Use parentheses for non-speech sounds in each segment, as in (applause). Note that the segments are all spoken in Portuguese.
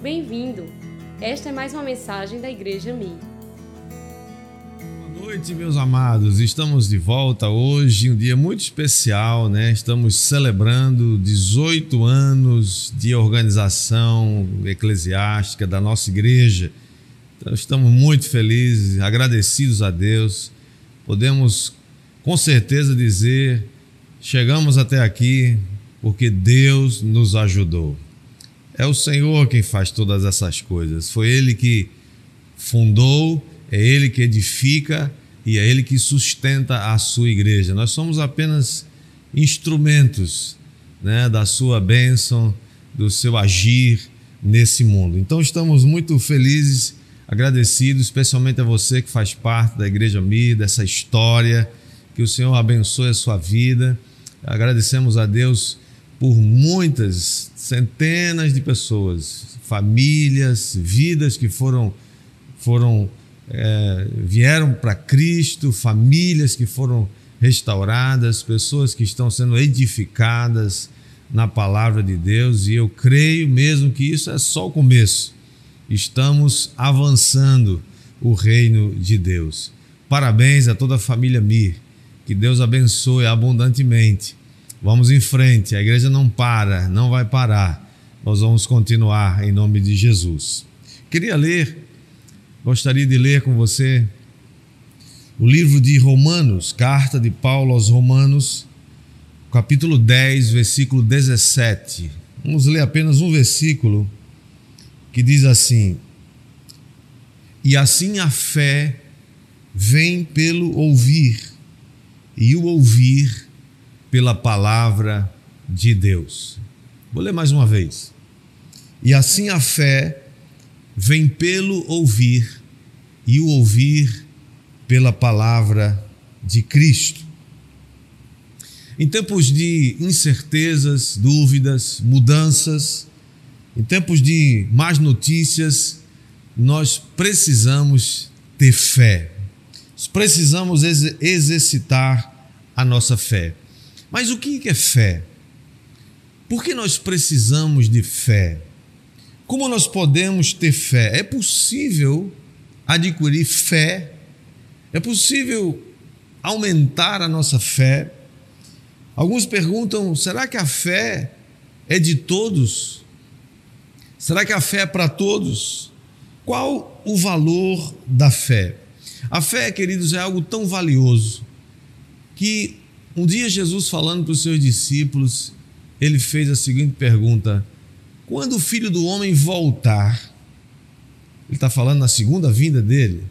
Bem-vindo! Esta é mais uma mensagem da Igreja Mi. Boa noite, meus amados. Estamos de volta hoje, um dia muito especial, né? Estamos celebrando 18 anos de organização eclesiástica da nossa igreja. Então, estamos muito felizes, agradecidos a Deus. Podemos com certeza dizer: chegamos até aqui porque Deus nos ajudou. É o Senhor quem faz todas essas coisas. Foi Ele que fundou, é Ele que edifica e é Ele que sustenta a sua igreja. Nós somos apenas instrumentos né, da sua bênção, do seu agir nesse mundo. Então estamos muito felizes, agradecidos, especialmente a você que faz parte da Igreja Mi, dessa história. Que o Senhor abençoe a sua vida. Agradecemos a Deus por muitas centenas de pessoas, famílias, vidas que foram foram é, vieram para Cristo, famílias que foram restauradas, pessoas que estão sendo edificadas na palavra de Deus e eu creio mesmo que isso é só o começo. Estamos avançando o reino de Deus. Parabéns a toda a família Mir. Que Deus abençoe abundantemente Vamos em frente, a igreja não para, não vai parar. Nós vamos continuar em nome de Jesus. Queria ler, gostaria de ler com você o livro de Romanos, carta de Paulo aos Romanos, capítulo 10, versículo 17. Vamos ler apenas um versículo que diz assim: E assim a fé vem pelo ouvir, e o ouvir pela palavra de Deus. Vou ler mais uma vez. E assim a fé vem pelo ouvir, e o ouvir pela palavra de Cristo. Em tempos de incertezas, dúvidas, mudanças, em tempos de más notícias, nós precisamos ter fé. Precisamos exercitar a nossa fé. Mas o que é fé? Por que nós precisamos de fé? Como nós podemos ter fé? É possível adquirir fé? É possível aumentar a nossa fé? Alguns perguntam: será que a fé é de todos? Será que a fé é para todos? Qual o valor da fé? A fé, queridos, é algo tão valioso que um dia, Jesus, falando para os seus discípulos, ele fez a seguinte pergunta: Quando o filho do homem voltar, ele está falando na segunda vinda dele,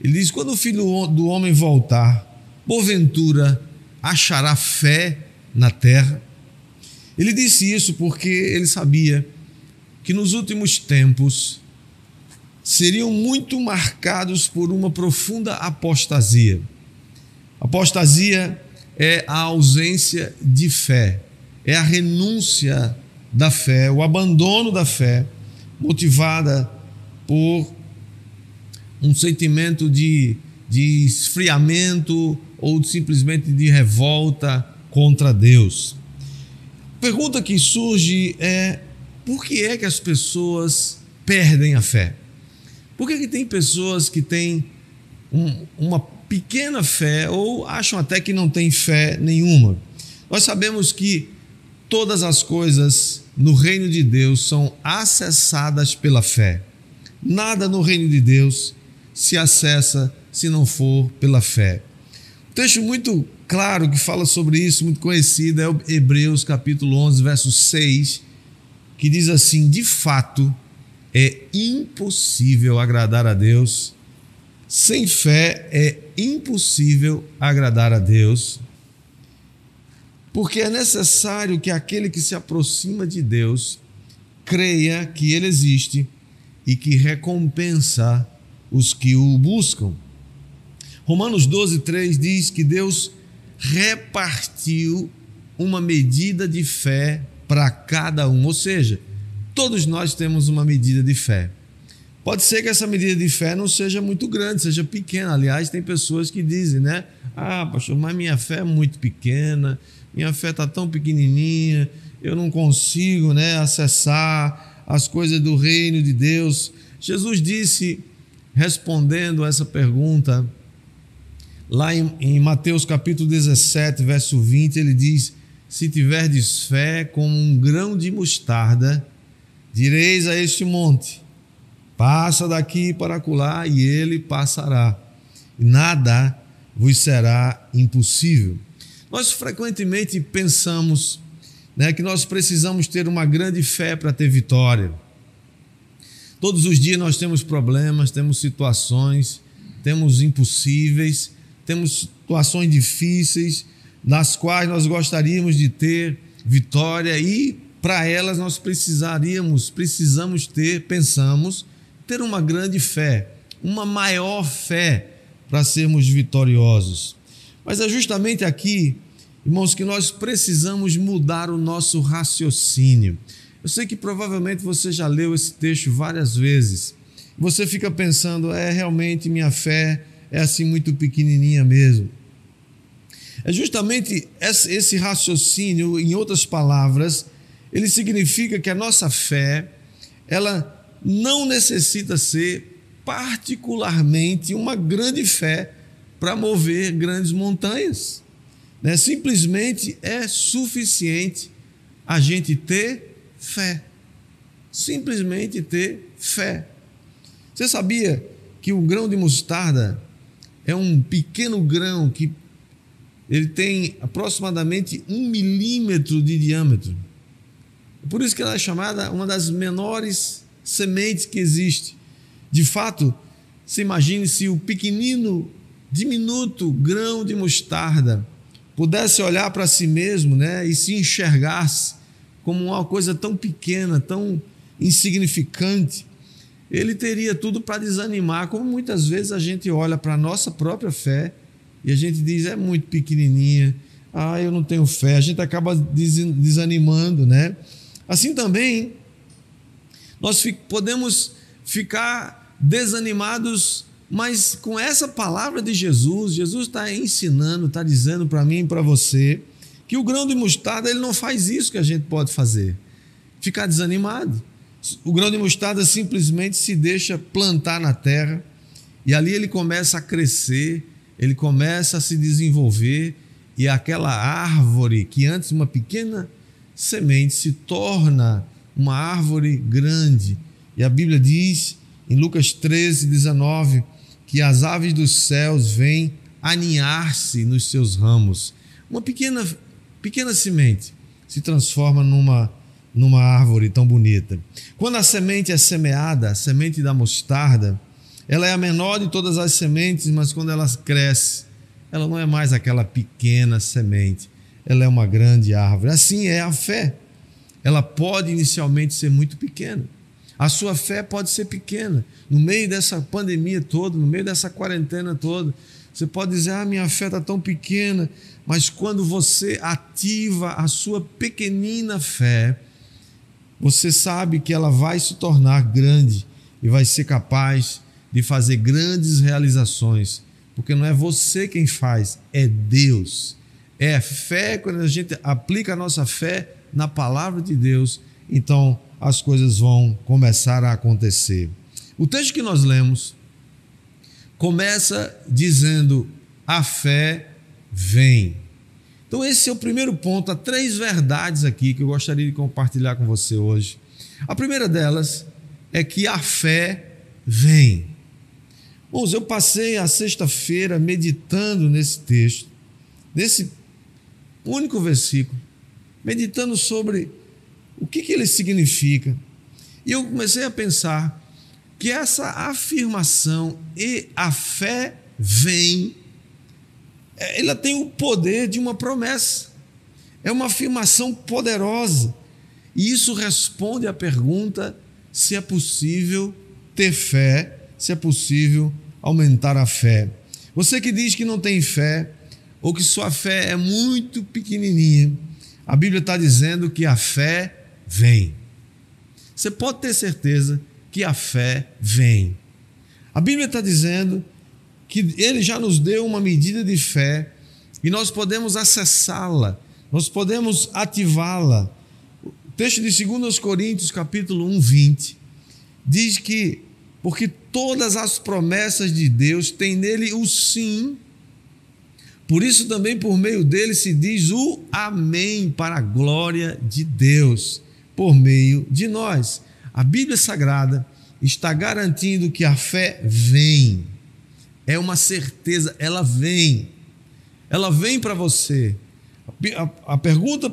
ele diz: Quando o filho do homem voltar, porventura achará fé na terra? Ele disse isso porque ele sabia que nos últimos tempos seriam muito marcados por uma profunda apostasia. Apostasia é a ausência de fé, é a renúncia da fé, o abandono da fé, motivada por um sentimento de, de esfriamento ou simplesmente de revolta contra Deus. A pergunta que surge é: por que é que as pessoas perdem a fé? Por que, que tem pessoas que têm um, uma pequena fé ou acham até que não tem fé nenhuma. Nós sabemos que todas as coisas no reino de Deus são acessadas pela fé. Nada no reino de Deus se acessa se não for pela fé. Um texto muito claro que fala sobre isso, muito conhecido, é o Hebreus capítulo 11, verso 6, que diz assim: De fato, é impossível agradar a Deus sem fé é impossível agradar a Deus, porque é necessário que aquele que se aproxima de Deus creia que Ele existe e que recompensa os que o buscam. Romanos 12, 3 diz que Deus repartiu uma medida de fé para cada um, ou seja, todos nós temos uma medida de fé. Pode ser que essa medida de fé não seja muito grande, seja pequena. Aliás, tem pessoas que dizem, né? Ah, pastor, mas minha fé é muito pequena, minha fé está tão pequenininha, eu não consigo né, acessar as coisas do reino de Deus. Jesus disse, respondendo essa pergunta, lá em, em Mateus capítulo 17, verso 20, ele diz: Se tiverdes fé como um grão de mostarda, direis a este monte: Passa daqui para acolá, e ele passará. Nada vos será impossível. Nós frequentemente pensamos né, que nós precisamos ter uma grande fé para ter vitória. Todos os dias nós temos problemas, temos situações, temos impossíveis, temos situações difíceis, nas quais nós gostaríamos de ter vitória e para elas nós precisaríamos, precisamos ter, pensamos, ter uma grande fé, uma maior fé para sermos vitoriosos. Mas é justamente aqui, irmãos, que nós precisamos mudar o nosso raciocínio. Eu sei que provavelmente você já leu esse texto várias vezes. Você fica pensando, é realmente minha fé é assim muito pequenininha mesmo. É justamente esse raciocínio, em outras palavras, ele significa que a nossa fé, ela não necessita ser particularmente uma grande fé para mover grandes montanhas. Né? Simplesmente é suficiente a gente ter fé. Simplesmente ter fé. Você sabia que o grão de mostarda é um pequeno grão que ele tem aproximadamente um milímetro de diâmetro. Por isso que ela é chamada uma das menores sementes que existe. De fato, se imagine se o pequenino, diminuto grão de mostarda pudesse olhar para si mesmo né, e se enxergasse como uma coisa tão pequena, tão insignificante, ele teria tudo para desanimar, como muitas vezes a gente olha para a nossa própria fé e a gente diz, é muito pequenininha, ah, eu não tenho fé, a gente acaba desanimando, né? Assim também, nós podemos ficar desanimados, mas com essa palavra de Jesus, Jesus está ensinando, está dizendo para mim e para você que o grão de mostarda ele não faz isso que a gente pode fazer, ficar desanimado. O grão de mostarda simplesmente se deixa plantar na terra e ali ele começa a crescer, ele começa a se desenvolver e aquela árvore que antes uma pequena semente se torna uma árvore grande. E a Bíblia diz em Lucas 13, 19, que as aves dos céus vêm aninhar-se nos seus ramos. Uma pequena, pequena semente se transforma numa, numa árvore tão bonita. Quando a semente é semeada, a semente da mostarda, ela é a menor de todas as sementes, mas quando ela cresce, ela não é mais aquela pequena semente, ela é uma grande árvore. Assim é a fé ela pode inicialmente ser muito pequena. A sua fé pode ser pequena. No meio dessa pandemia toda, no meio dessa quarentena toda, você pode dizer: Ah, minha fé está tão pequena. Mas quando você ativa a sua pequenina fé, você sabe que ela vai se tornar grande e vai ser capaz de fazer grandes realizações. Porque não é você quem faz, é Deus. É fé, quando a gente aplica a nossa fé, na palavra de Deus, então as coisas vão começar a acontecer. O texto que nós lemos começa dizendo: a fé vem. Então, esse é o primeiro ponto. Há três verdades aqui que eu gostaria de compartilhar com você hoje. A primeira delas é que a fé vem. Bom, eu passei a sexta-feira meditando nesse texto, nesse único versículo, meditando sobre o que, que ele significa. E eu comecei a pensar que essa afirmação e a fé vem, é, ela tem o poder de uma promessa. É uma afirmação poderosa. E isso responde à pergunta se é possível ter fé, se é possível aumentar a fé. Você que diz que não tem fé, ou que sua fé é muito pequenininha, a Bíblia está dizendo que a fé vem. Você pode ter certeza que a fé vem. A Bíblia está dizendo que Ele já nos deu uma medida de fé e nós podemos acessá-la, nós podemos ativá-la. texto de 2 Coríntios, capítulo 1, 20, diz que porque todas as promessas de Deus têm nele o sim. Por isso também por meio dele se diz o amém para a glória de Deus, por meio de nós. A Bíblia Sagrada está garantindo que a fé vem. É uma certeza, ela vem. Ela vem para você. A, a pergunta,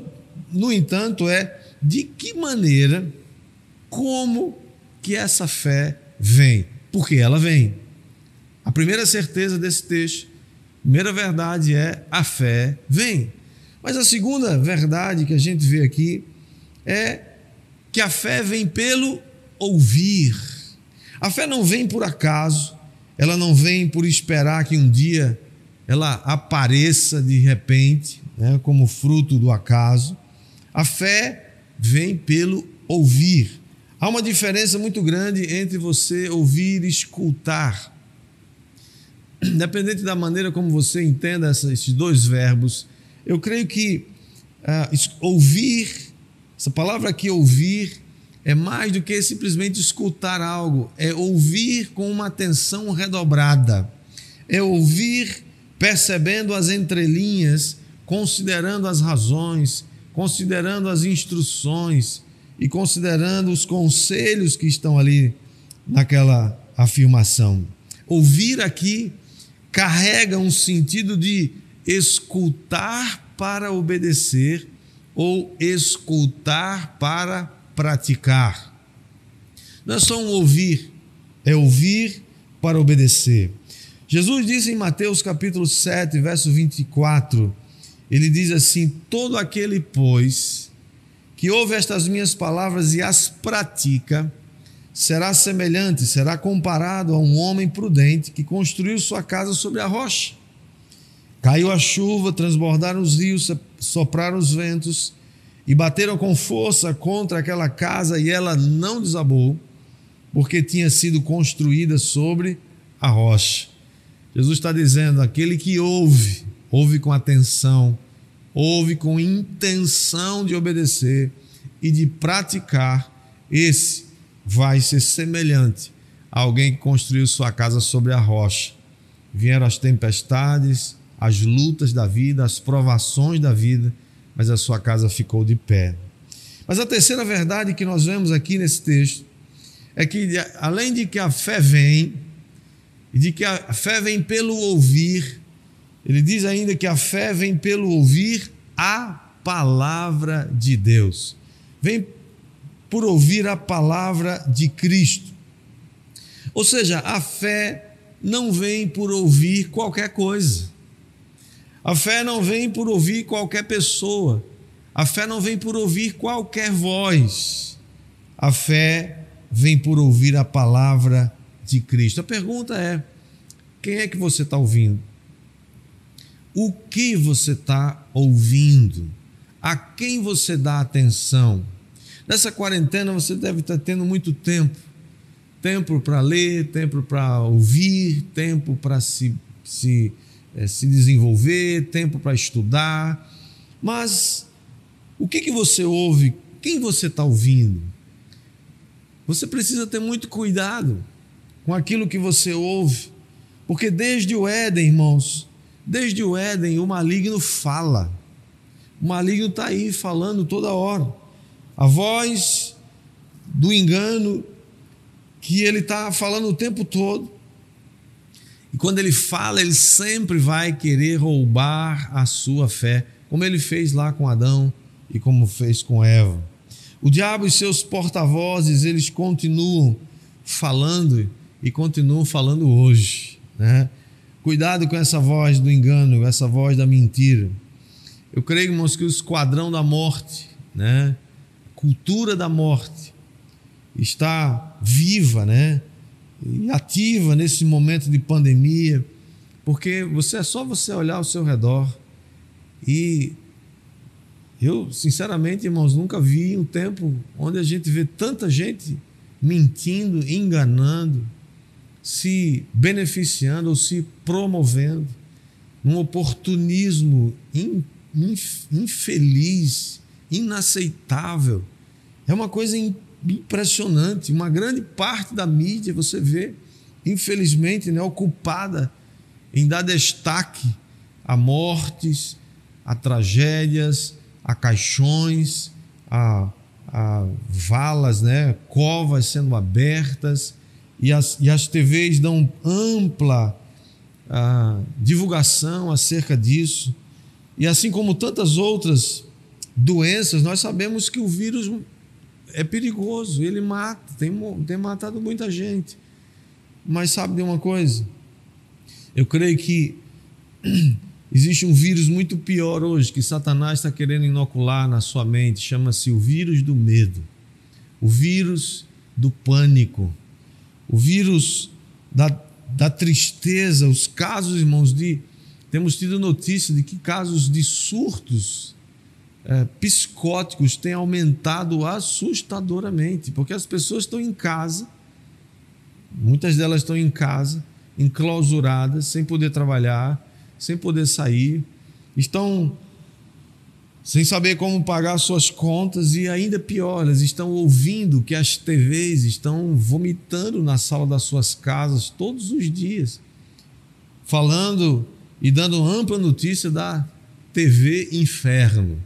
no entanto, é de que maneira, como que essa fé vem? Porque ela vem. A primeira certeza desse texto, primeira verdade é a fé vem. Mas a segunda verdade que a gente vê aqui é que a fé vem pelo ouvir. A fé não vem por acaso, ela não vem por esperar que um dia ela apareça de repente, né, como fruto do acaso. A fé vem pelo ouvir. Há uma diferença muito grande entre você ouvir e escutar. Independente da maneira como você entenda esses dois verbos, eu creio que uh, ouvir, essa palavra aqui, ouvir, é mais do que simplesmente escutar algo, é ouvir com uma atenção redobrada, é ouvir percebendo as entrelinhas, considerando as razões, considerando as instruções e considerando os conselhos que estão ali naquela afirmação. Ouvir aqui carrega um sentido de escutar para obedecer ou escutar para praticar. Não é só um ouvir, é ouvir para obedecer. Jesus disse em Mateus capítulo 7, verso 24, ele diz assim: Todo aquele, pois, que ouve estas minhas palavras e as pratica, será semelhante, será comparado a um homem prudente que construiu sua casa sobre a rocha. Caiu a chuva, transbordaram os rios, sopraram os ventos e bateram com força contra aquela casa e ela não desabou, porque tinha sido construída sobre a rocha. Jesus está dizendo: aquele que ouve, ouve com atenção, ouve com intenção de obedecer e de praticar, esse vai ser semelhante a alguém que construiu sua casa sobre a rocha. Vieram as tempestades, as lutas da vida, as provações da vida mas a sua casa ficou de pé. Mas a terceira verdade que nós vemos aqui nesse texto é que, além de que a fé vem, e de que a fé vem pelo ouvir, ele diz ainda que a fé vem pelo ouvir a palavra de Deus. Vem por ouvir a palavra de Cristo. Ou seja, a fé não vem por ouvir qualquer coisa. A fé não vem por ouvir qualquer pessoa. A fé não vem por ouvir qualquer voz. A fé vem por ouvir a palavra de Cristo. A pergunta é: quem é que você está ouvindo? O que você está ouvindo? A quem você dá atenção? Nessa quarentena você deve estar tendo muito tempo tempo para ler, tempo para ouvir, tempo para se, se é, se desenvolver, tempo para estudar. Mas o que, que você ouve? Quem você está ouvindo? Você precisa ter muito cuidado com aquilo que você ouve, porque desde o Éden, irmãos, desde o Éden, o maligno fala. O maligno está aí falando toda hora. A voz do engano que ele está falando o tempo todo. E quando ele fala, ele sempre vai querer roubar a sua fé, como ele fez lá com Adão e como fez com Eva. O diabo e seus porta-vozes, eles continuam falando e continuam falando hoje. Né? Cuidado com essa voz do engano, essa voz da mentira. Eu creio, irmãos, que o esquadrão da morte, né? Cultura da morte, está viva, né? e ativa nesse momento de pandemia, porque você é só você olhar ao seu redor e eu, sinceramente, irmãos, nunca vi um tempo onde a gente vê tanta gente mentindo, enganando, se beneficiando ou se promovendo num oportunismo infeliz, inaceitável, É uma coisa impressionante. Uma grande parte da mídia você vê, infelizmente, né, ocupada em dar destaque a mortes, a tragédias, a caixões, a, a valas, né, covas sendo abertas, e as, e as TVs dão ampla a, divulgação acerca disso. E assim como tantas outras doenças, nós sabemos que o vírus é perigoso, ele mata, tem, tem matado muita gente. Mas sabe de uma coisa? Eu creio que (clears throat) existe um vírus muito pior hoje que Satanás está querendo inocular na sua mente, chama-se o vírus do medo, o vírus do pânico, o vírus da, da tristeza, os casos, irmãos, de. Temos tido notícia de que casos de surtos é, psicóticos têm aumentado assustadoramente, porque as pessoas estão em casa, muitas delas estão em casa, enclausuradas, sem poder trabalhar, sem poder sair, estão sem saber como pagar suas contas e ainda pior, elas estão ouvindo que as TVs estão vomitando na sala das suas casas todos os dias, falando e dando ampla notícia da TV Inferno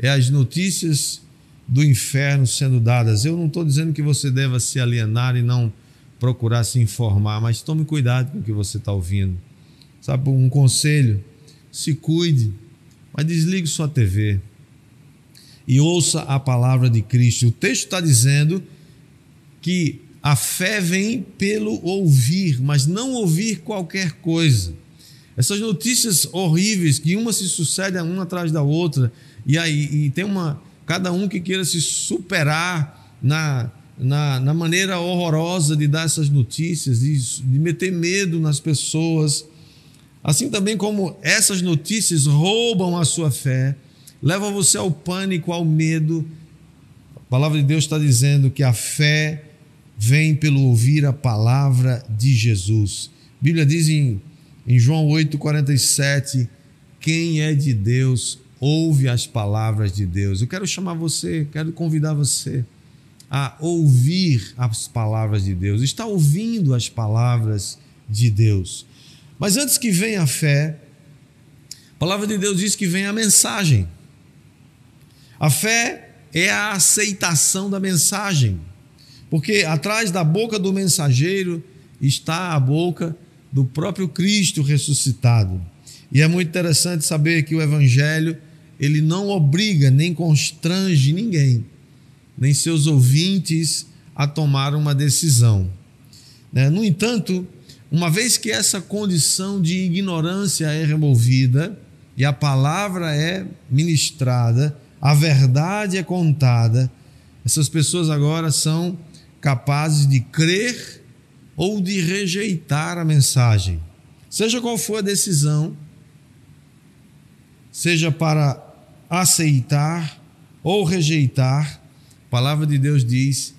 é as notícias do inferno sendo dadas. Eu não estou dizendo que você deva se alienar e não procurar se informar, mas tome cuidado com o que você está ouvindo. Sabe, um conselho: se cuide, mas desligue sua TV e ouça a palavra de Cristo. O texto está dizendo que a fé vem pelo ouvir, mas não ouvir qualquer coisa. Essas notícias horríveis que uma se sucede uma atrás da outra, e aí e tem uma cada um que queira se superar na, na, na maneira horrorosa de dar essas notícias, de, de meter medo nas pessoas. Assim também como essas notícias roubam a sua fé, levam você ao pânico, ao medo. A palavra de Deus está dizendo que a fé vem pelo ouvir a palavra de Jesus. A Bíblia diz em, em João 8,47: quem é de Deus ouve as palavras de Deus. Eu quero chamar você, quero convidar você a ouvir as palavras de Deus, está ouvindo as palavras de Deus. Mas antes que venha a fé, a palavra de Deus diz que vem a mensagem. A fé é a aceitação da mensagem, porque atrás da boca do mensageiro está a boca do próprio Cristo ressuscitado. E é muito interessante saber que o Evangelho ele não obriga nem constrange ninguém, nem seus ouvintes a tomar uma decisão. Né? No entanto, uma vez que essa condição de ignorância é removida e a palavra é ministrada, a verdade é contada, essas pessoas agora são capazes de crer ou de rejeitar a mensagem. Seja qual for a decisão, seja para aceitar ou rejeitar, a palavra de Deus diz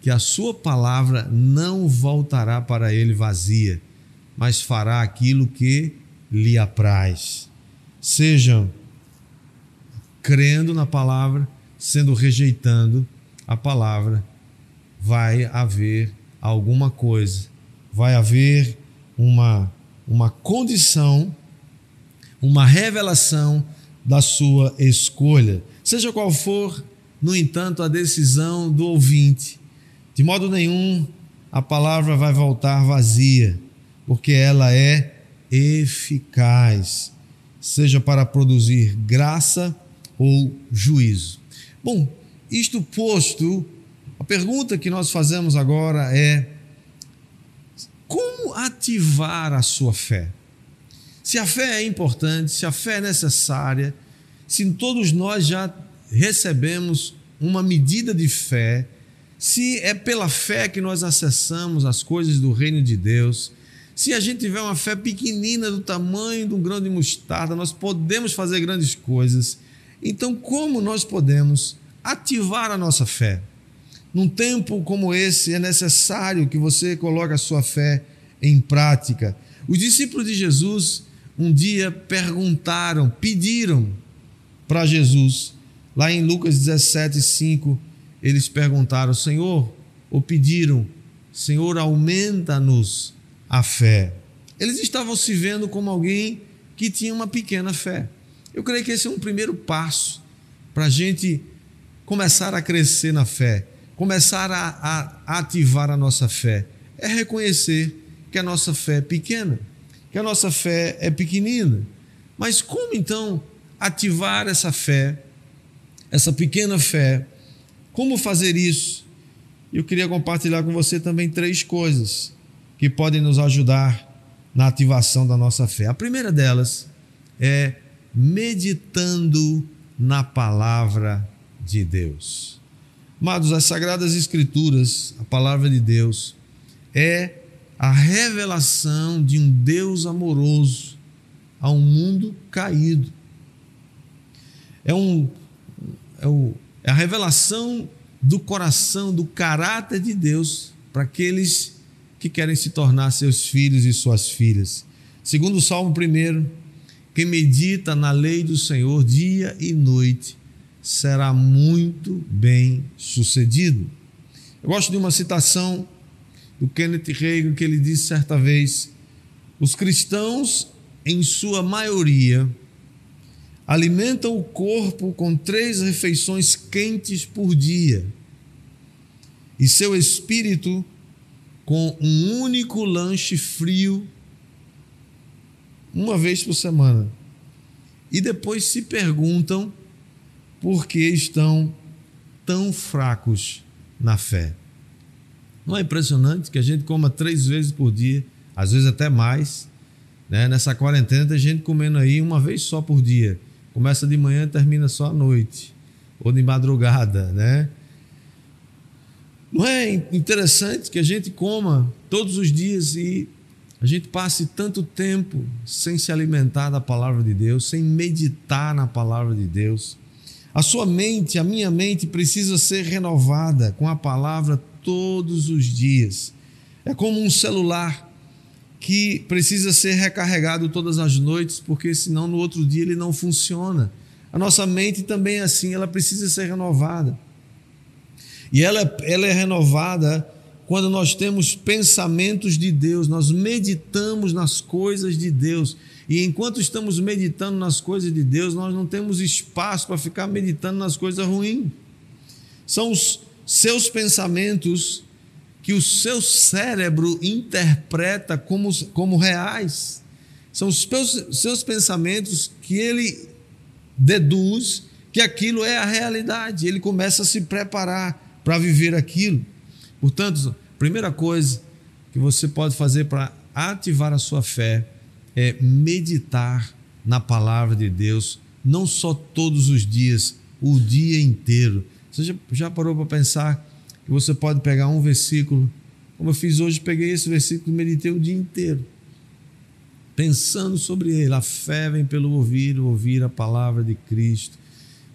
que a sua palavra não voltará para ele vazia, mas fará aquilo que lhe apraz. Sejam crendo na palavra, sendo rejeitando a palavra, vai haver alguma coisa, vai haver uma, uma condição, uma revelação da sua escolha. Seja qual for, no entanto, a decisão do ouvinte, de modo nenhum a palavra vai voltar vazia, porque ela é eficaz, seja para produzir graça ou juízo. Bom, isto posto, a pergunta que nós fazemos agora é: como ativar a sua fé? Se a fé é importante, se a fé é necessária, se todos nós já recebemos uma medida de fé, se é pela fé que nós acessamos as coisas do reino de Deus, se a gente tiver uma fé pequenina do tamanho de um grão de mostarda, nós podemos fazer grandes coisas. Então, como nós podemos ativar a nossa fé? Num tempo como esse, é necessário que você coloque a sua fé em prática. Os discípulos de Jesus um dia perguntaram, pediram para Jesus, lá em Lucas 17, 5, eles perguntaram, Senhor, ou pediram, Senhor, aumenta-nos a fé. Eles estavam se vendo como alguém que tinha uma pequena fé. Eu creio que esse é um primeiro passo para a gente começar a crescer na fé, começar a, a ativar a nossa fé. É reconhecer que a nossa fé é pequena, que a nossa fé é pequenina. Mas como então ativar essa fé, essa pequena fé? Como fazer isso? Eu queria compartilhar com você também três coisas que podem nos ajudar na ativação da nossa fé. A primeira delas é meditando na palavra de Deus. Amados, as Sagradas Escrituras, a palavra de Deus, é a revelação de um Deus amoroso a um mundo caído. É, um, é, o, é a revelação do coração, do caráter de Deus para aqueles que querem se tornar seus filhos e suas filhas. Segundo o Salmo 1, quem medita na lei do Senhor dia e noite será muito bem sucedido. Eu gosto de uma citação do Kenneth Reagan que ele disse certa vez: os cristãos, em sua maioria, alimentam o corpo com três refeições quentes por dia, e seu espírito com um único lanche frio uma vez por semana. E depois se perguntam por que estão tão fracos na fé. Não é impressionante que a gente coma três vezes por dia, às vezes até mais. Né? Nessa quarentena tem gente comendo aí uma vez só por dia. Começa de manhã e termina só à noite. Ou de madrugada, né? Não é interessante que a gente coma todos os dias e a gente passe tanto tempo sem se alimentar da palavra de Deus, sem meditar na palavra de Deus? A sua mente, a minha mente precisa ser renovada com a palavra todos os dias. É como um celular que precisa ser recarregado todas as noites, porque senão no outro dia ele não funciona. A nossa mente também é assim, ela precisa ser renovada. E ela, ela é renovada quando nós temos pensamentos de Deus, nós meditamos nas coisas de Deus. E enquanto estamos meditando nas coisas de Deus, nós não temos espaço para ficar meditando nas coisas ruins. São os seus pensamentos que o seu cérebro interpreta como, como reais. São os seus, pensamentos que ele deduz que aquilo é a realidade. Ele começa a se preparar para viver aquilo. Portanto, primeira coisa que você pode fazer para ativar a sua fé é meditar na palavra de Deus, não só todos os dias, o dia inteiro. Você já, já parou para pensar que você pode pegar um versículo, como eu fiz hoje, peguei esse versículo e meditei o dia inteiro, pensando sobre ele. A fé vem pelo ouvir, ouvir a palavra de Cristo.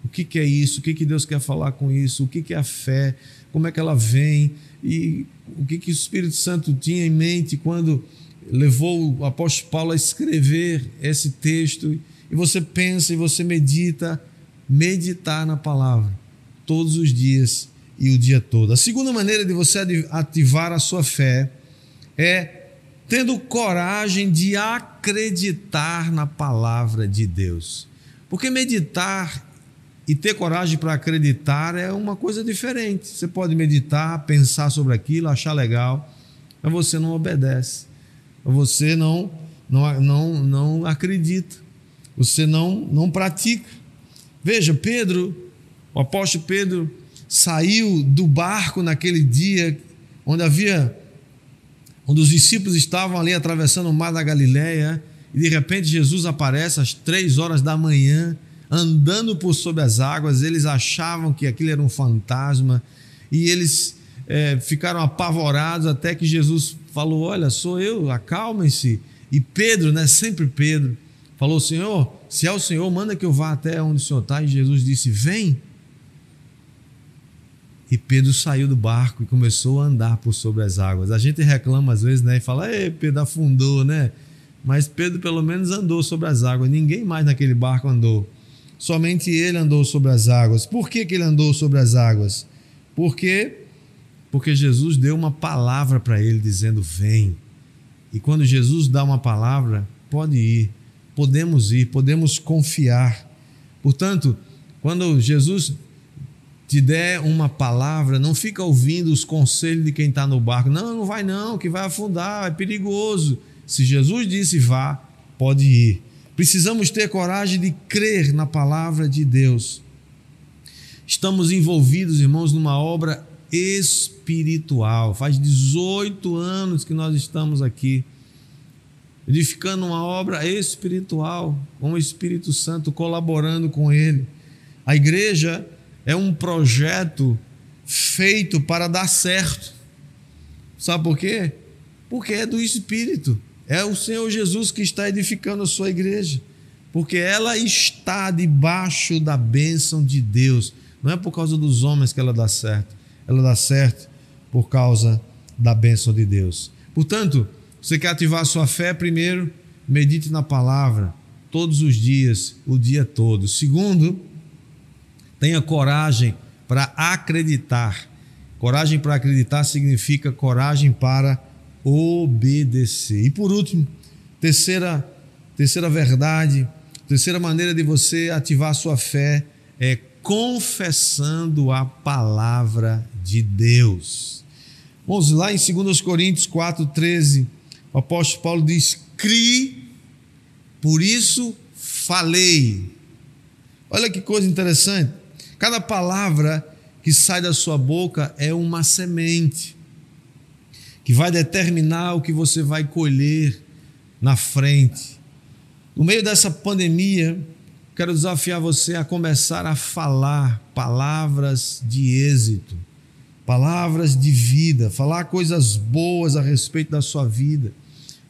O que, que é isso? O que, que Deus quer falar com isso? O que, que é a fé? Como é que ela vem? E o que, que o Espírito Santo tinha em mente quando levou o apóstolo Paulo a escrever esse texto? E você pensa e você medita, meditar na palavra todos os dias e o dia todo. A segunda maneira de você ativar a sua fé é tendo coragem de acreditar na palavra de Deus. Porque meditar e ter coragem para acreditar é uma coisa diferente. Você pode meditar, pensar sobre aquilo, achar legal, mas você não obedece. Você não não não, não acredita. Você não não pratica. Veja, Pedro, o apóstolo Pedro saiu do barco naquele dia onde havia onde os discípulos estavam ali atravessando o mar da Galileia e de repente Jesus aparece às três horas da manhã andando por sobre as águas, eles achavam que aquilo era um fantasma e eles é, ficaram apavorados até que Jesus falou: Olha, sou eu, acalmem-se. E Pedro, né, sempre Pedro, falou: Senhor, se é o Senhor, manda que eu vá até onde o Senhor está. E Jesus disse: Vem. E Pedro saiu do barco e começou a andar por sobre as águas. A gente reclama às vezes, né? E fala: Ei, Pedro afundou, né? Mas Pedro pelo menos andou sobre as águas. Ninguém mais naquele barco andou. Somente ele andou sobre as águas. Por que, que ele andou sobre as águas? Por quê? Porque Jesus deu uma palavra para ele dizendo: Vem. E quando Jesus dá uma palavra, pode ir, podemos ir, podemos confiar. Portanto, quando Jesus te der uma palavra, não fica ouvindo os conselhos de quem está no barco. Não, não vai não, que vai afundar, é perigoso. Se Jesus disse vá, pode ir. Precisamos ter coragem de crer na palavra de Deus. Estamos envolvidos, irmãos, numa obra espiritual. Faz 18 anos que nós estamos aqui, edificando uma obra espiritual, com o Espírito Santo colaborando com Ele. A igreja é um projeto feito para dar certo. Sabe por quê? Porque é do Espírito. É o Senhor Jesus que está edificando a sua igreja. Porque ela está debaixo da bênção de Deus. Não é por causa dos homens que ela dá certo. Ela dá certo por causa da bênção de Deus. Portanto, você quer ativar a sua fé? Primeiro, medite na palavra todos os dias, o dia todo. Segundo, tenha coragem para acreditar. Coragem para acreditar significa coragem para obedecer. E por último, terceira, terceira verdade, terceira maneira de você ativar sua fé é confessando a palavra de Deus. Vamos lá em 2 Coríntios 4,13, o apóstolo Paulo diz: Cri, por isso falei. Olha que coisa interessante. Cada palavra que sai da sua boca é uma semente que vai determinar o que você vai colher na frente. No meio dessa pandemia, quero desafiar você a começar a falar palavras de êxito, palavras de vida, falar coisas boas a respeito da sua vida,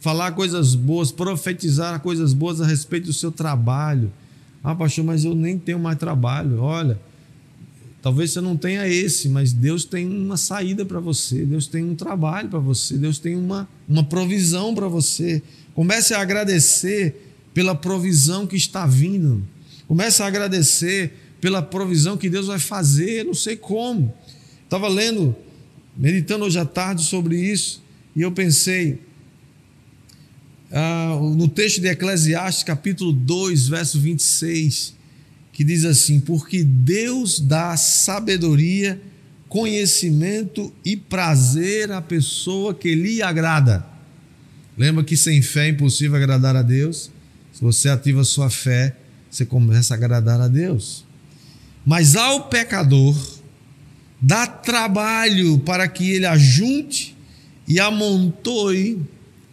falar coisas boas, profetizar coisas boas a respeito do seu trabalho. Ah, pastor, mas eu nem tenho mais trabalho. Olha, Talvez você não tenha esse, mas Deus tem uma saída para você, Deus tem um trabalho para você, Deus tem uma, uma provisão para você. Comece a agradecer pela provisão que está vindo. Comece a agradecer pela provisão que Deus vai fazer, não sei como. Estava lendo, meditando hoje à tarde sobre isso, e eu pensei, ah, no texto de Eclesiastes, capítulo 2, verso 26 que diz assim: Porque Deus dá sabedoria, conhecimento e prazer à pessoa que lhe agrada. Lembra que sem fé é impossível agradar a Deus? Se você ativa sua fé, você começa a agradar a Deus. Mas ao pecador, dá trabalho para que ele ajunte e amontoe,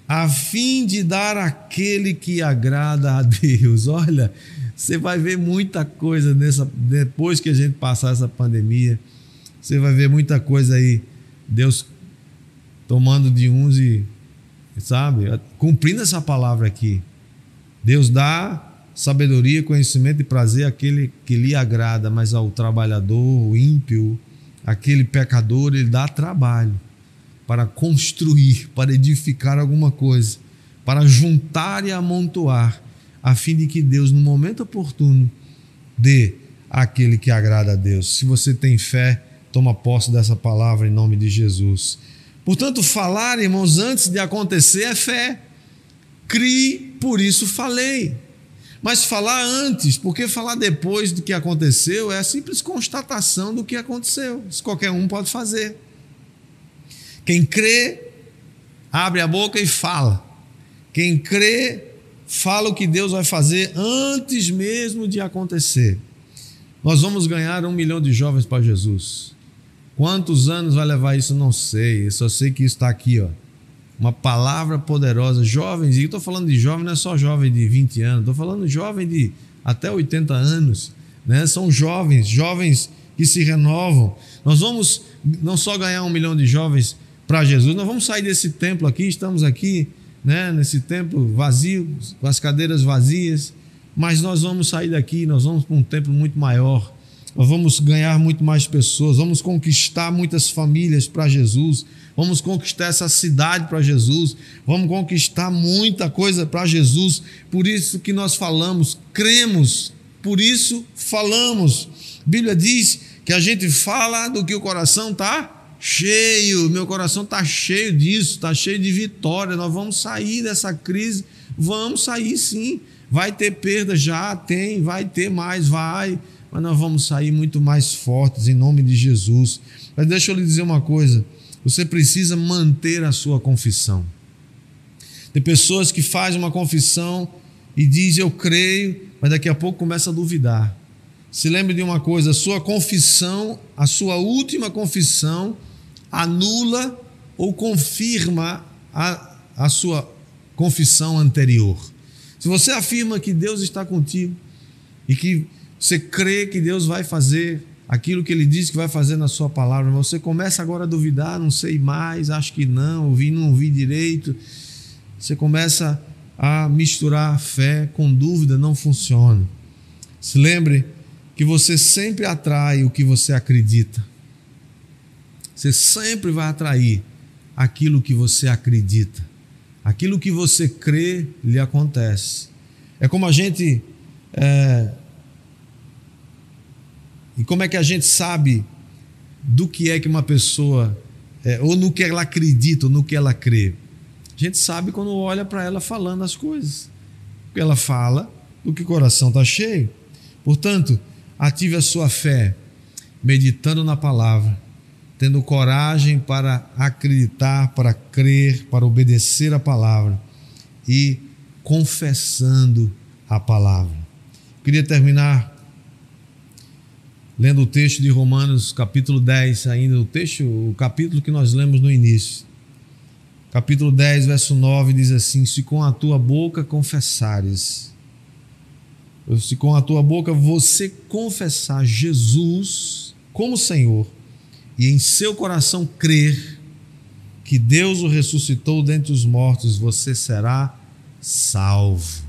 a fim de dar aquele que agrada a Deus. (laughs) Olha, você vai ver muita coisa nessa depois que a gente passar essa pandemia. Você vai ver muita coisa aí Deus tomando de uns e sabe, cumprindo essa palavra aqui. Deus dá sabedoria, conhecimento e prazer àquele que lhe agrada, mas ao trabalhador, o ímpio, aquele pecador, ele dá trabalho para construir, para edificar alguma coisa, para juntar e amontoar a fim de que Deus, no momento oportuno, dê aquele que agrada a Deus. Se você tem fé, toma posse dessa palavra em nome de Jesus. Portanto, falar, irmãos, antes de acontecer é fé. Crie, por isso falei. Mas falar antes, porque falar depois do que aconteceu é a simples constatação do que aconteceu. Isso qualquer um pode fazer. Quem crê, abre a boca e fala. Quem crê, fala o que Deus vai fazer antes mesmo de acontecer. Nós vamos ganhar um milhão de jovens para Jesus. Quantos anos vai levar isso? Não sei. Eu só sei que está aqui, ó. Uma palavra poderosa. Jovens, e estou falando de jovem, não é só jovem de 20 anos, estou falando de jovem de até 80 anos. Né? São jovens, jovens que se renovam. Nós vamos não só ganhar um milhão de jovens para Jesus, nós vamos sair desse templo aqui, estamos aqui né, nesse templo vazio, com as cadeiras vazias, mas nós vamos sair daqui, nós vamos para um templo muito maior, nós vamos ganhar muito mais pessoas, vamos conquistar muitas famílias para Jesus, vamos conquistar essa cidade para Jesus, vamos conquistar muita coisa para Jesus, por isso que nós falamos, cremos, por isso falamos. A Bíblia diz que a gente fala do que o coração está cheio, meu coração está cheio disso, está cheio de vitória. Nós vamos sair dessa crise, vamos sair sim. Vai ter perda, já tem, vai ter mais, vai, mas nós vamos sair muito mais fortes em nome de Jesus. Mas deixa eu lhe dizer uma coisa: você precisa manter a sua confissão. Tem pessoas que fazem uma confissão e dizem eu creio, mas daqui a pouco começa a duvidar. Se lembre de uma coisa: sua confissão, a sua última confissão, anula ou confirma a, a sua confissão anterior. Se você afirma que Deus está contigo e que você crê que Deus vai fazer aquilo que Ele diz que vai fazer na Sua palavra, mas você começa agora a duvidar, não sei mais, acho que não, ouvi, não ouvi direito. Você começa a misturar fé com dúvida, não funciona. Se lembre que você sempre atrai o que você acredita. Você sempre vai atrair aquilo que você acredita. Aquilo que você crê lhe acontece. É como a gente. É... E como é que a gente sabe do que é que uma pessoa. É, ou no que ela acredita, ou no que ela crê? A gente sabe quando olha para ela falando as coisas. Porque ela fala do que o coração está cheio. Portanto, ative a sua fé, meditando na palavra tendo coragem para acreditar, para crer, para obedecer a palavra e confessando a palavra. Queria terminar lendo o texto de Romanos, capítulo 10, ainda o texto, o capítulo que nós lemos no início. Capítulo 10, verso 9 diz assim: Se com a tua boca confessares, se com a tua boca você confessar Jesus como Senhor e em seu coração crer que Deus o ressuscitou dentre os mortos, você será salvo.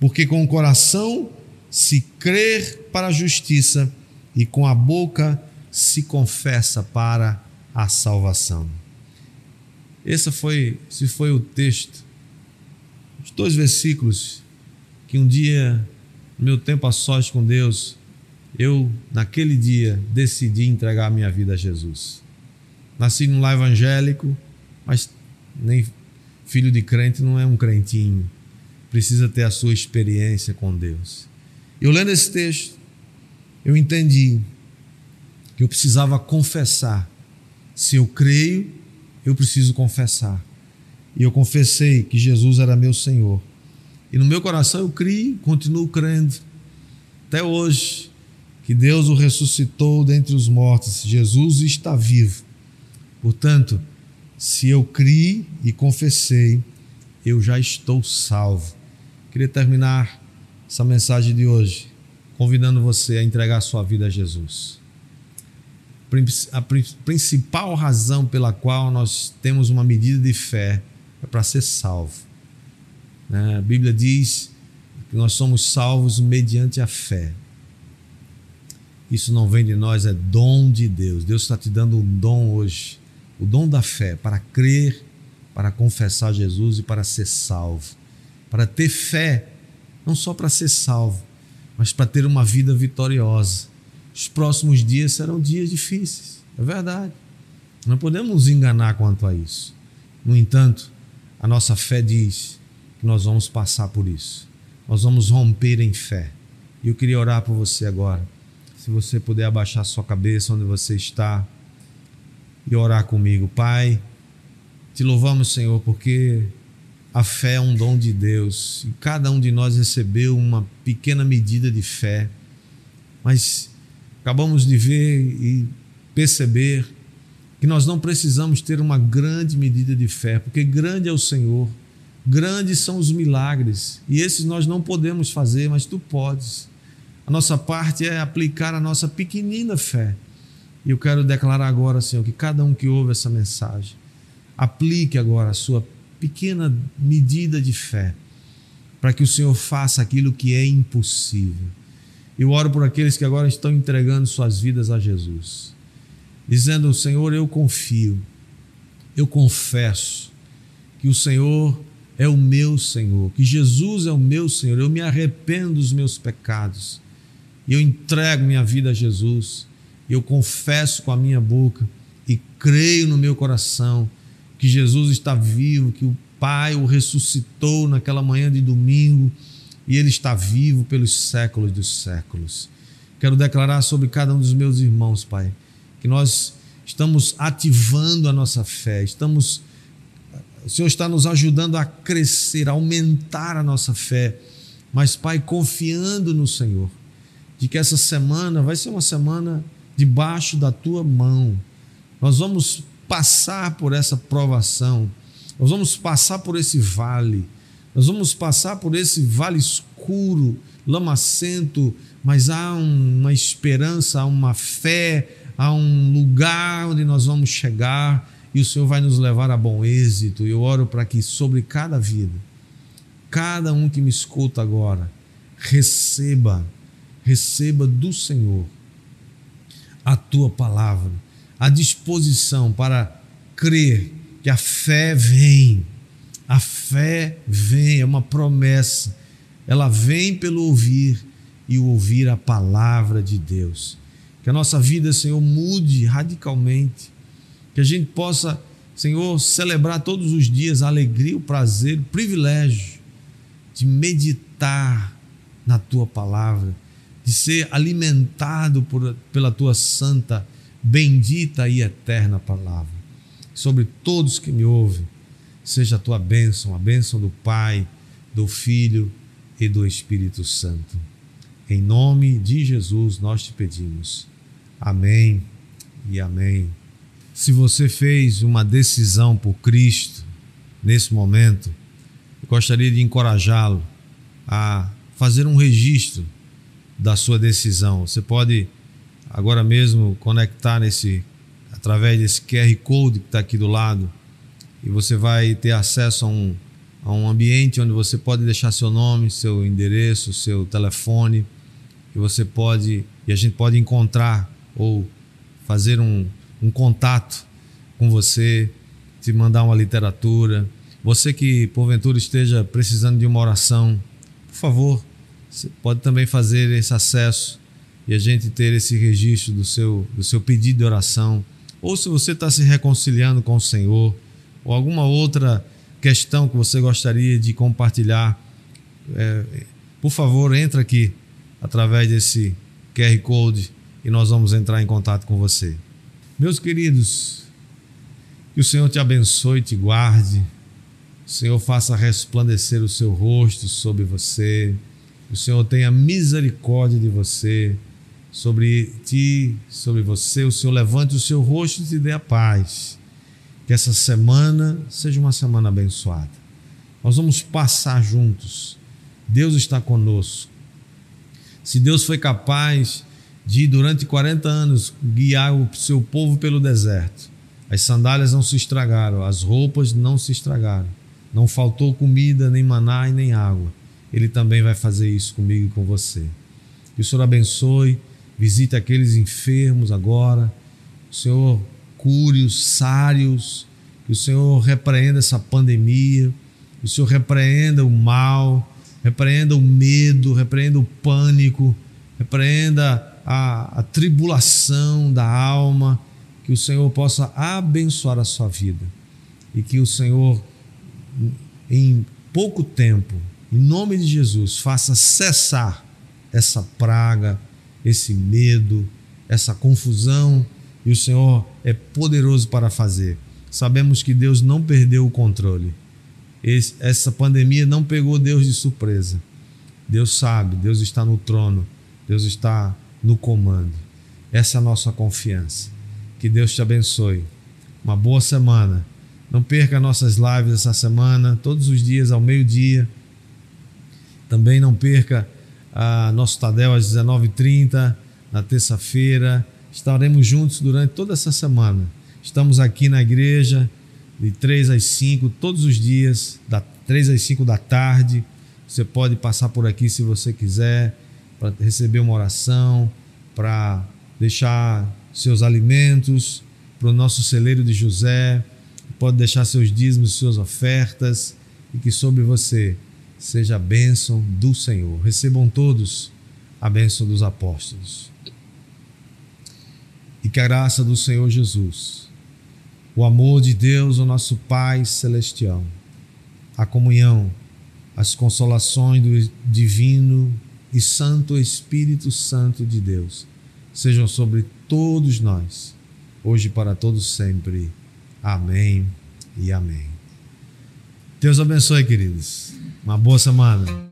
Porque com o coração se crer para a justiça e com a boca se confessa para a salvação. Esse foi, esse foi o texto, os dois versículos que um dia, meu tempo a sós com Deus, eu, naquele dia, decidi entregar a minha vida a Jesus. Nasci num lar evangélico, mas nem filho de crente não é um crentinho. Precisa ter a sua experiência com Deus. Eu lendo esse texto, eu entendi que eu precisava confessar. Se eu creio, eu preciso confessar. E eu confessei que Jesus era meu Senhor. E no meu coração eu criei, continuo crendo. Até hoje, que Deus o ressuscitou dentre os mortos, Jesus está vivo. Portanto, se eu criei e confessei, eu já estou salvo. Queria terminar essa mensagem de hoje convidando você a entregar sua vida a Jesus. A principal razão pela qual nós temos uma medida de fé é para ser salvo. Né? A Bíblia diz que nós somos salvos mediante a fé. Isso não vem de nós, é dom de Deus. Deus está te dando um dom hoje, o dom da fé, para crer, para confessar Jesus e para ser salvo. Para ter fé, não só para ser salvo, mas para ter uma vida vitoriosa. Os próximos dias serão dias difíceis, é verdade. Não podemos nos enganar quanto a isso. No entanto, a nossa fé diz que nós vamos passar por isso. Nós vamos romper em fé. E eu queria orar por você agora se você puder abaixar sua cabeça onde você está e orar comigo. Pai, te louvamos, Senhor, porque a fé é um dom de Deus e cada um de nós recebeu uma pequena medida de fé, mas acabamos de ver e perceber que nós não precisamos ter uma grande medida de fé, porque grande é o Senhor, grandes são os milagres e esses nós não podemos fazer, mas tu podes. A nossa parte é aplicar a nossa pequenina fé. E eu quero declarar agora, Senhor, que cada um que ouve essa mensagem aplique agora a sua pequena medida de fé, para que o Senhor faça aquilo que é impossível. Eu oro por aqueles que agora estão entregando suas vidas a Jesus, dizendo: Senhor, eu confio, eu confesso que o Senhor é o meu Senhor, que Jesus é o meu Senhor, eu me arrependo dos meus pecados e eu entrego minha vida a Jesus. Eu confesso com a minha boca e creio no meu coração que Jesus está vivo, que o Pai o ressuscitou naquela manhã de domingo e ele está vivo pelos séculos dos séculos. Quero declarar sobre cada um dos meus irmãos, Pai, que nós estamos ativando a nossa fé, estamos o Senhor está nos ajudando a crescer, a aumentar a nossa fé, mas Pai, confiando no Senhor, de que essa semana vai ser uma semana debaixo da tua mão. Nós vamos passar por essa provação, nós vamos passar por esse vale, nós vamos passar por esse vale escuro, lamacento, mas há uma esperança, há uma fé, há um lugar onde nós vamos chegar e o Senhor vai nos levar a bom êxito. Eu oro para que sobre cada vida, cada um que me escuta agora, receba, receba do Senhor a tua palavra, a disposição para crer que a fé vem. A fé vem, é uma promessa. Ela vem pelo ouvir e o ouvir a palavra de Deus. Que a nossa vida, Senhor, mude radicalmente. Que a gente possa, Senhor, celebrar todos os dias a alegria, o prazer, o privilégio de meditar na tua palavra, de ser alimentado por, pela tua santa, bendita e eterna palavra. Sobre todos que me ouvem, seja a tua bênção, a bênção do Pai, do Filho e do Espírito Santo. Em nome de Jesus nós te pedimos. Amém e amém. Se você fez uma decisão por Cristo nesse momento, eu gostaria de encorajá-lo a fazer um registro da sua decisão. Você pode agora mesmo conectar nesse através desse QR Code que está aqui do lado e você vai ter acesso a um, a um ambiente onde você pode deixar seu nome, seu endereço, seu telefone e você pode e a gente pode encontrar ou fazer um, um contato com você, te mandar uma literatura. Você que porventura esteja precisando de uma oração, por favor, você pode também fazer esse acesso e a gente ter esse registro do seu, do seu pedido de oração. Ou se você está se reconciliando com o Senhor, ou alguma outra questão que você gostaria de compartilhar, é, por favor, entra aqui através desse QR Code e nós vamos entrar em contato com você. Meus queridos, que o Senhor te abençoe e te guarde, o Senhor faça resplandecer o seu rosto sobre você, o Senhor tenha misericórdia de você, sobre ti, sobre você, o Senhor levante o seu rosto e te dê a paz. Que essa semana seja uma semana abençoada. Nós vamos passar juntos. Deus está conosco. Se Deus foi capaz de, durante 40 anos, guiar o seu povo pelo deserto. As sandálias não se estragaram, as roupas não se estragaram. Não faltou comida, nem maná e nem água. Ele também vai fazer isso comigo e com você. Que o Senhor abençoe, visite aqueles enfermos agora. O Senhor cure os sários. Que o Senhor repreenda essa pandemia. Que o Senhor repreenda o mal, repreenda o medo, repreenda o pânico, repreenda a, a tribulação da alma, que o Senhor possa abençoar a sua vida e que o Senhor, em pouco tempo, em nome de Jesus, faça cessar essa praga, esse medo, essa confusão, e o Senhor é poderoso para fazer. Sabemos que Deus não perdeu o controle. Esse, essa pandemia não pegou Deus de surpresa. Deus sabe, Deus está no trono, Deus está no comando. Essa é a nossa confiança. Que Deus te abençoe. Uma boa semana. Não perca nossas lives essa semana, todos os dias ao meio-dia. Também não perca a nosso Tadel às 19h30, na terça-feira. Estaremos juntos durante toda essa semana. Estamos aqui na igreja de 3 às 5, todos os dias, da 3 às 5 da tarde. Você pode passar por aqui se você quiser para receber uma oração, para deixar seus alimentos para o nosso celeiro de José, pode deixar seus dízimos, suas ofertas e que sobre você seja a bênção do Senhor. Recebam todos a bênção dos apóstolos. e que a graça do Senhor Jesus, o amor de Deus, o nosso Pai celestial, a comunhão, as consolações do divino e santo Espírito Santo de Deus sejam sobre todos nós, hoje para todos sempre. Amém e amém. Deus abençoe, queridos. Uma boa semana.